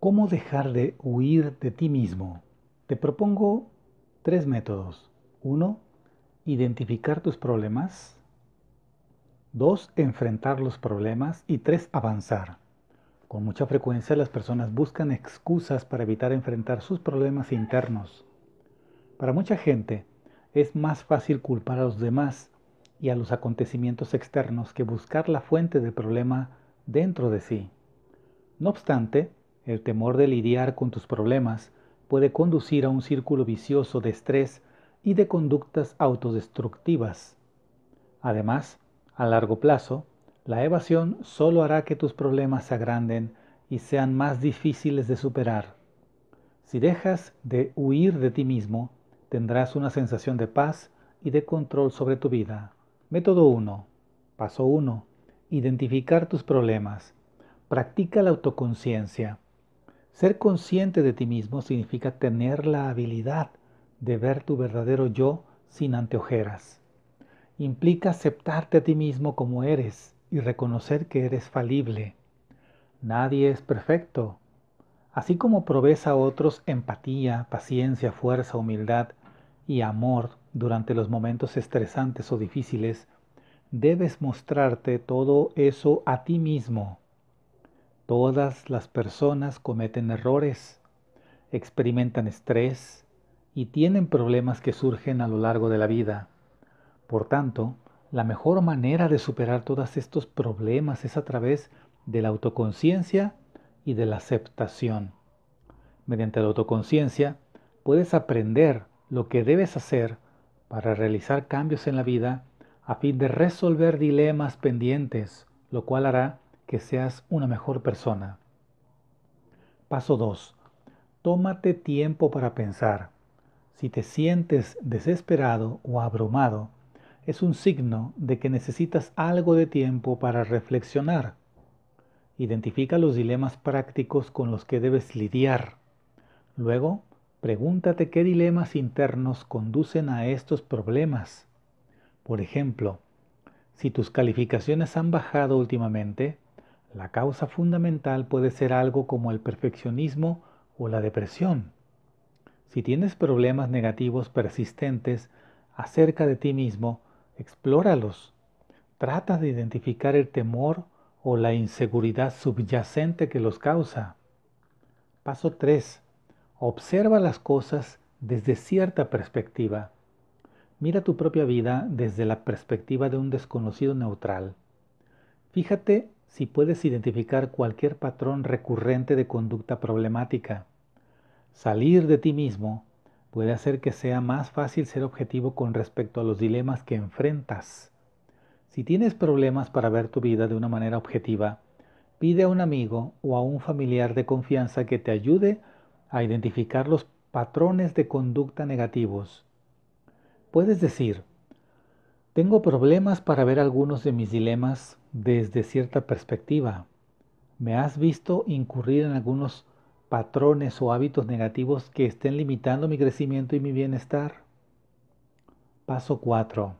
¿Cómo dejar de huir de ti mismo? Te propongo tres métodos. Uno, identificar tus problemas. Dos, enfrentar los problemas. Y tres, avanzar. Con mucha frecuencia las personas buscan excusas para evitar enfrentar sus problemas internos. Para mucha gente es más fácil culpar a los demás y a los acontecimientos externos que buscar la fuente del problema dentro de sí. No obstante, el temor de lidiar con tus problemas puede conducir a un círculo vicioso de estrés y de conductas autodestructivas. Además, a largo plazo, la evasión solo hará que tus problemas se agranden y sean más difíciles de superar. Si dejas de huir de ti mismo, tendrás una sensación de paz y de control sobre tu vida. Método 1. Paso 1. Identificar tus problemas. Practica la autoconciencia. Ser consciente de ti mismo significa tener la habilidad de ver tu verdadero yo sin anteojeras. Implica aceptarte a ti mismo como eres y reconocer que eres falible. Nadie es perfecto. Así como provees a otros empatía, paciencia, fuerza, humildad y amor durante los momentos estresantes o difíciles, debes mostrarte todo eso a ti mismo Todas las personas cometen errores, experimentan estrés y tienen problemas que surgen a lo largo de la vida. Por tanto, la mejor manera de superar todos estos problemas es a través de la autoconciencia y de la aceptación. Mediante la autoconciencia puedes aprender lo que debes hacer para realizar cambios en la vida a fin de resolver dilemas pendientes, lo cual hará que seas una mejor persona. Paso 2. Tómate tiempo para pensar. Si te sientes desesperado o abrumado, es un signo de que necesitas algo de tiempo para reflexionar. Identifica los dilemas prácticos con los que debes lidiar. Luego, pregúntate qué dilemas internos conducen a estos problemas. Por ejemplo, si tus calificaciones han bajado últimamente, la causa fundamental puede ser algo como el perfeccionismo o la depresión. Si tienes problemas negativos persistentes acerca de ti mismo, explóralos. Trata de identificar el temor o la inseguridad subyacente que los causa. Paso 3. Observa las cosas desde cierta perspectiva. Mira tu propia vida desde la perspectiva de un desconocido neutral. Fíjate si puedes identificar cualquier patrón recurrente de conducta problemática. Salir de ti mismo puede hacer que sea más fácil ser objetivo con respecto a los dilemas que enfrentas. Si tienes problemas para ver tu vida de una manera objetiva, pide a un amigo o a un familiar de confianza que te ayude a identificar los patrones de conducta negativos. Puedes decir, tengo problemas para ver algunos de mis dilemas desde cierta perspectiva. ¿Me has visto incurrir en algunos patrones o hábitos negativos que estén limitando mi crecimiento y mi bienestar? Paso 4.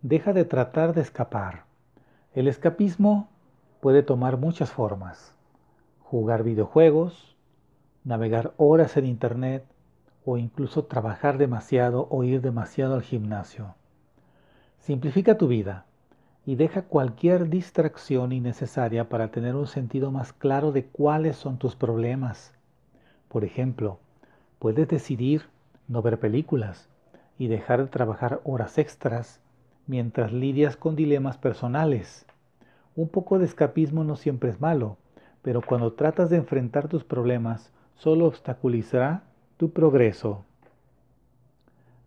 Deja de tratar de escapar. El escapismo puede tomar muchas formas. Jugar videojuegos, navegar horas en Internet o incluso trabajar demasiado o ir demasiado al gimnasio. Simplifica tu vida y deja cualquier distracción innecesaria para tener un sentido más claro de cuáles son tus problemas. Por ejemplo, puedes decidir no ver películas y dejar de trabajar horas extras mientras lidias con dilemas personales. Un poco de escapismo no siempre es malo, pero cuando tratas de enfrentar tus problemas, solo obstaculizará tu progreso.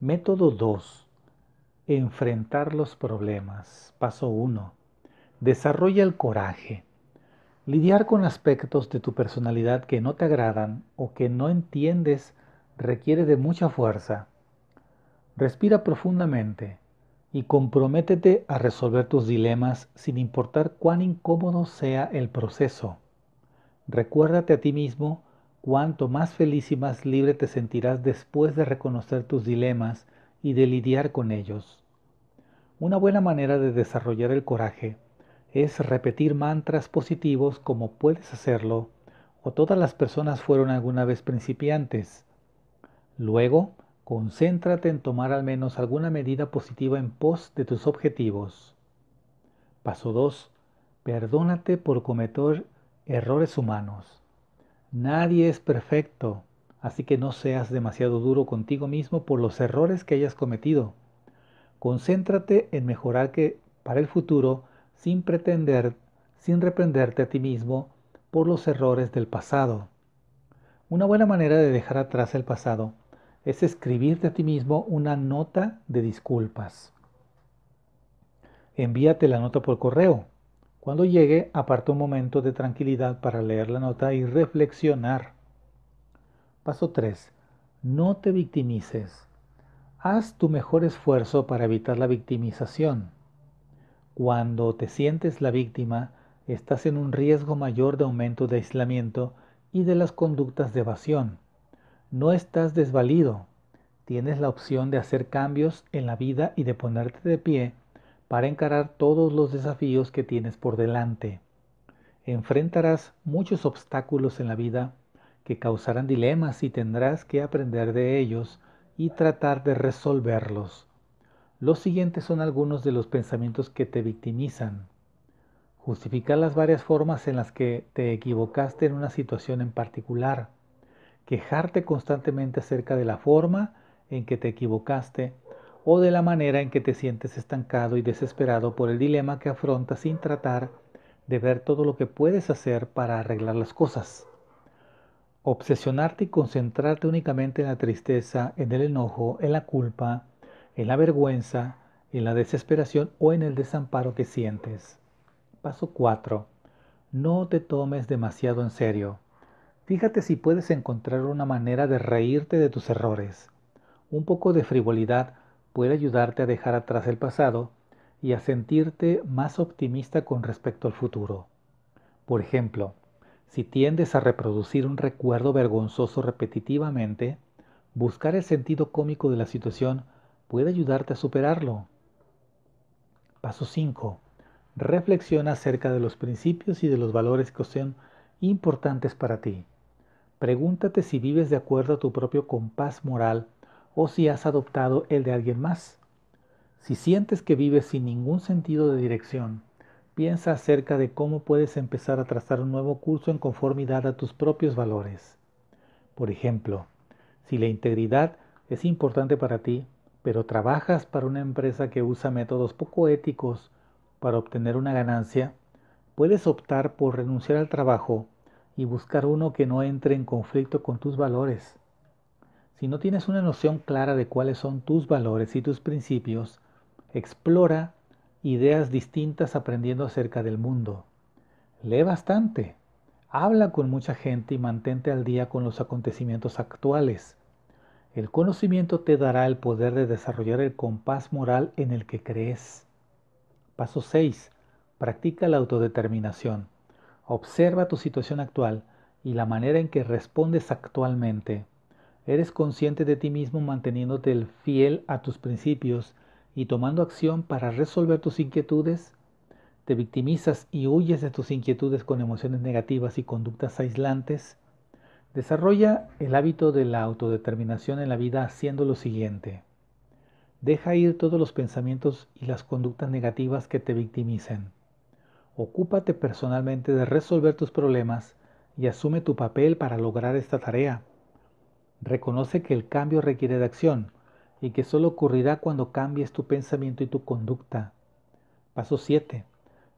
Método 2 Enfrentar los problemas. Paso 1. Desarrolla el coraje. Lidiar con aspectos de tu personalidad que no te agradan o que no entiendes requiere de mucha fuerza. Respira profundamente y comprométete a resolver tus dilemas sin importar cuán incómodo sea el proceso. Recuérdate a ti mismo cuánto más feliz y más libre te sentirás después de reconocer tus dilemas y de lidiar con ellos. Una buena manera de desarrollar el coraje es repetir mantras positivos como puedes hacerlo o todas las personas fueron alguna vez principiantes. Luego, concéntrate en tomar al menos alguna medida positiva en pos de tus objetivos. Paso 2. Perdónate por cometer errores humanos. Nadie es perfecto, así que no seas demasiado duro contigo mismo por los errores que hayas cometido. Concéntrate en mejorar que para el futuro sin pretender, sin reprenderte a ti mismo por los errores del pasado. Una buena manera de dejar atrás el pasado es escribirte a ti mismo una nota de disculpas. Envíate la nota por correo. Cuando llegue, aparta un momento de tranquilidad para leer la nota y reflexionar. Paso 3. No te victimices. Haz tu mejor esfuerzo para evitar la victimización. Cuando te sientes la víctima, estás en un riesgo mayor de aumento de aislamiento y de las conductas de evasión. No estás desvalido. Tienes la opción de hacer cambios en la vida y de ponerte de pie para encarar todos los desafíos que tienes por delante. Enfrentarás muchos obstáculos en la vida que causarán dilemas y tendrás que aprender de ellos y tratar de resolverlos. Los siguientes son algunos de los pensamientos que te victimizan. Justificar las varias formas en las que te equivocaste en una situación en particular. Quejarte constantemente acerca de la forma en que te equivocaste o de la manera en que te sientes estancado y desesperado por el dilema que afrontas sin tratar de ver todo lo que puedes hacer para arreglar las cosas. Obsesionarte y concentrarte únicamente en la tristeza, en el enojo, en la culpa, en la vergüenza, en la desesperación o en el desamparo que sientes. Paso 4. No te tomes demasiado en serio. Fíjate si puedes encontrar una manera de reírte de tus errores. Un poco de frivolidad puede ayudarte a dejar atrás el pasado y a sentirte más optimista con respecto al futuro. Por ejemplo, si tiendes a reproducir un recuerdo vergonzoso repetitivamente, buscar el sentido cómico de la situación puede ayudarte a superarlo. Paso 5. Reflexiona acerca de los principios y de los valores que son importantes para ti. Pregúntate si vives de acuerdo a tu propio compás moral o si has adoptado el de alguien más. Si sientes que vives sin ningún sentido de dirección, Piensa acerca de cómo puedes empezar a trazar un nuevo curso en conformidad a tus propios valores. Por ejemplo, si la integridad es importante para ti, pero trabajas para una empresa que usa métodos poco éticos para obtener una ganancia, puedes optar por renunciar al trabajo y buscar uno que no entre en conflicto con tus valores. Si no tienes una noción clara de cuáles son tus valores y tus principios, explora ideas distintas aprendiendo acerca del mundo. Lee bastante, habla con mucha gente y mantente al día con los acontecimientos actuales. El conocimiento te dará el poder de desarrollar el compás moral en el que crees. Paso 6. Practica la autodeterminación. Observa tu situación actual y la manera en que respondes actualmente. Eres consciente de ti mismo manteniéndote fiel a tus principios y tomando acción para resolver tus inquietudes, te victimizas y huyes de tus inquietudes con emociones negativas y conductas aislantes, desarrolla el hábito de la autodeterminación en la vida haciendo lo siguiente. Deja ir todos los pensamientos y las conductas negativas que te victimicen. Ocúpate personalmente de resolver tus problemas y asume tu papel para lograr esta tarea. Reconoce que el cambio requiere de acción y que solo ocurrirá cuando cambies tu pensamiento y tu conducta. Paso 7.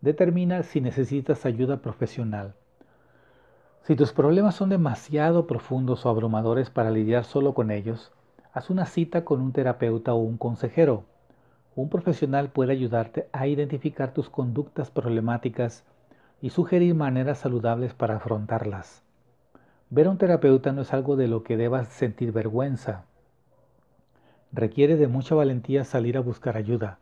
Determina si necesitas ayuda profesional. Si tus problemas son demasiado profundos o abrumadores para lidiar solo con ellos, haz una cita con un terapeuta o un consejero. Un profesional puede ayudarte a identificar tus conductas problemáticas y sugerir maneras saludables para afrontarlas. Ver a un terapeuta no es algo de lo que debas sentir vergüenza. Requiere de mucha valentía salir a buscar ayuda.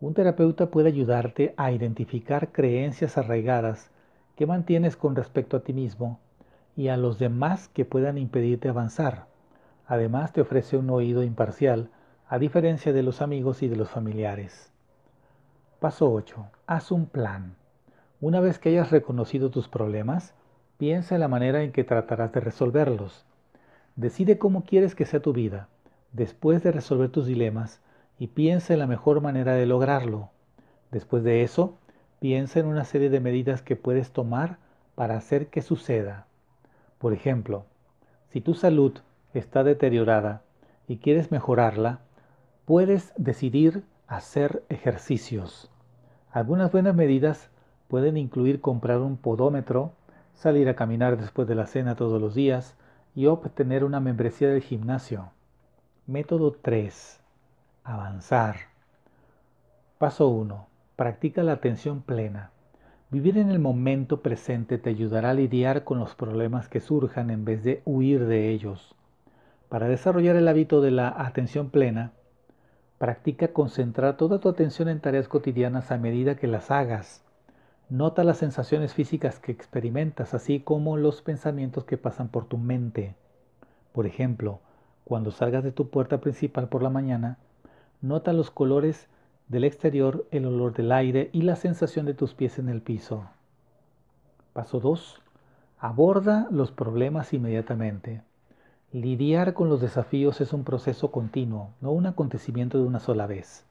Un terapeuta puede ayudarte a identificar creencias arraigadas que mantienes con respecto a ti mismo y a los demás que puedan impedirte avanzar. Además te ofrece un oído imparcial, a diferencia de los amigos y de los familiares. Paso 8. Haz un plan. Una vez que hayas reconocido tus problemas, Piensa en la manera en que tratarás de resolverlos. Decide cómo quieres que sea tu vida, después de resolver tus dilemas, y piensa en la mejor manera de lograrlo. Después de eso, piensa en una serie de medidas que puedes tomar para hacer que suceda. Por ejemplo, si tu salud está deteriorada y quieres mejorarla, puedes decidir hacer ejercicios. Algunas buenas medidas pueden incluir comprar un podómetro, salir a caminar después de la cena todos los días y obtener una membresía del gimnasio. Método 3. Avanzar. Paso 1. Practica la atención plena. Vivir en el momento presente te ayudará a lidiar con los problemas que surjan en vez de huir de ellos. Para desarrollar el hábito de la atención plena, practica concentrar toda tu atención en tareas cotidianas a medida que las hagas. Nota las sensaciones físicas que experimentas, así como los pensamientos que pasan por tu mente. Por ejemplo, cuando salgas de tu puerta principal por la mañana, nota los colores del exterior, el olor del aire y la sensación de tus pies en el piso. Paso 2. Aborda los problemas inmediatamente. Lidiar con los desafíos es un proceso continuo, no un acontecimiento de una sola vez.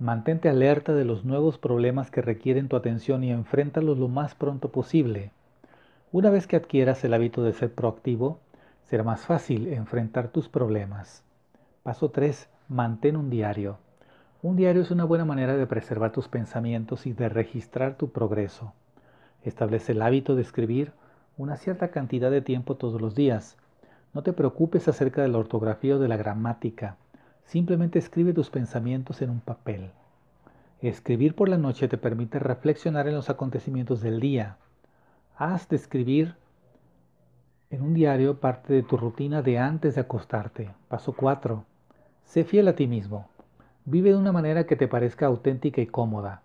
Mantente alerta de los nuevos problemas que requieren tu atención y enfréntalos lo más pronto posible. Una vez que adquieras el hábito de ser proactivo, será más fácil enfrentar tus problemas. Paso 3. Mantén un diario. Un diario es una buena manera de preservar tus pensamientos y de registrar tu progreso. Establece el hábito de escribir una cierta cantidad de tiempo todos los días. No te preocupes acerca de la ortografía o de la gramática. Simplemente escribe tus pensamientos en un papel. Escribir por la noche te permite reflexionar en los acontecimientos del día. Haz de escribir en un diario parte de tu rutina de antes de acostarte. Paso 4. Sé fiel a ti mismo. Vive de una manera que te parezca auténtica y cómoda.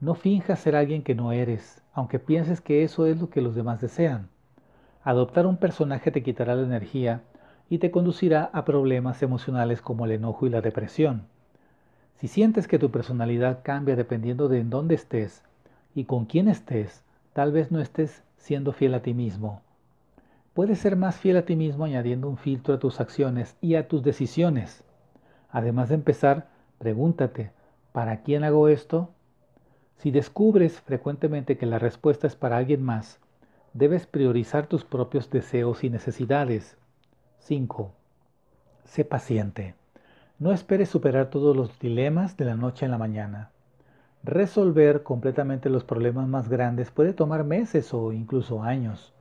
No finjas ser alguien que no eres, aunque pienses que eso es lo que los demás desean. Adoptar un personaje te quitará la energía y te conducirá a problemas emocionales como el enojo y la depresión. Si sientes que tu personalidad cambia dependiendo de en dónde estés y con quién estés, tal vez no estés siendo fiel a ti mismo. Puedes ser más fiel a ti mismo añadiendo un filtro a tus acciones y a tus decisiones. Además de empezar Pregúntate, ¿para quién hago esto? Si descubres frecuentemente que la respuesta es para alguien más, debes priorizar tus propios deseos y necesidades. 5. Sé paciente. No esperes superar todos los dilemas de la noche en la mañana. Resolver completamente los problemas más grandes puede tomar meses o incluso años.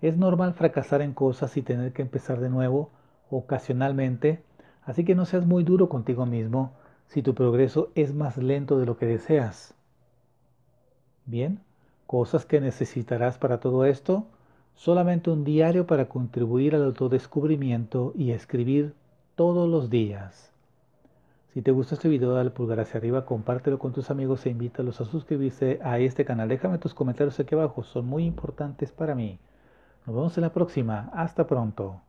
Es normal fracasar en cosas y tener que empezar de nuevo ocasionalmente Así que no seas muy duro contigo mismo si tu progreso es más lento de lo que deseas. Bien, cosas que necesitarás para todo esto, solamente un diario para contribuir al autodescubrimiento y escribir todos los días. Si te gustó este video, dale pulgar hacia arriba, compártelo con tus amigos e invítalos a suscribirse a este canal. Déjame tus comentarios aquí abajo, son muy importantes para mí. Nos vemos en la próxima. Hasta pronto.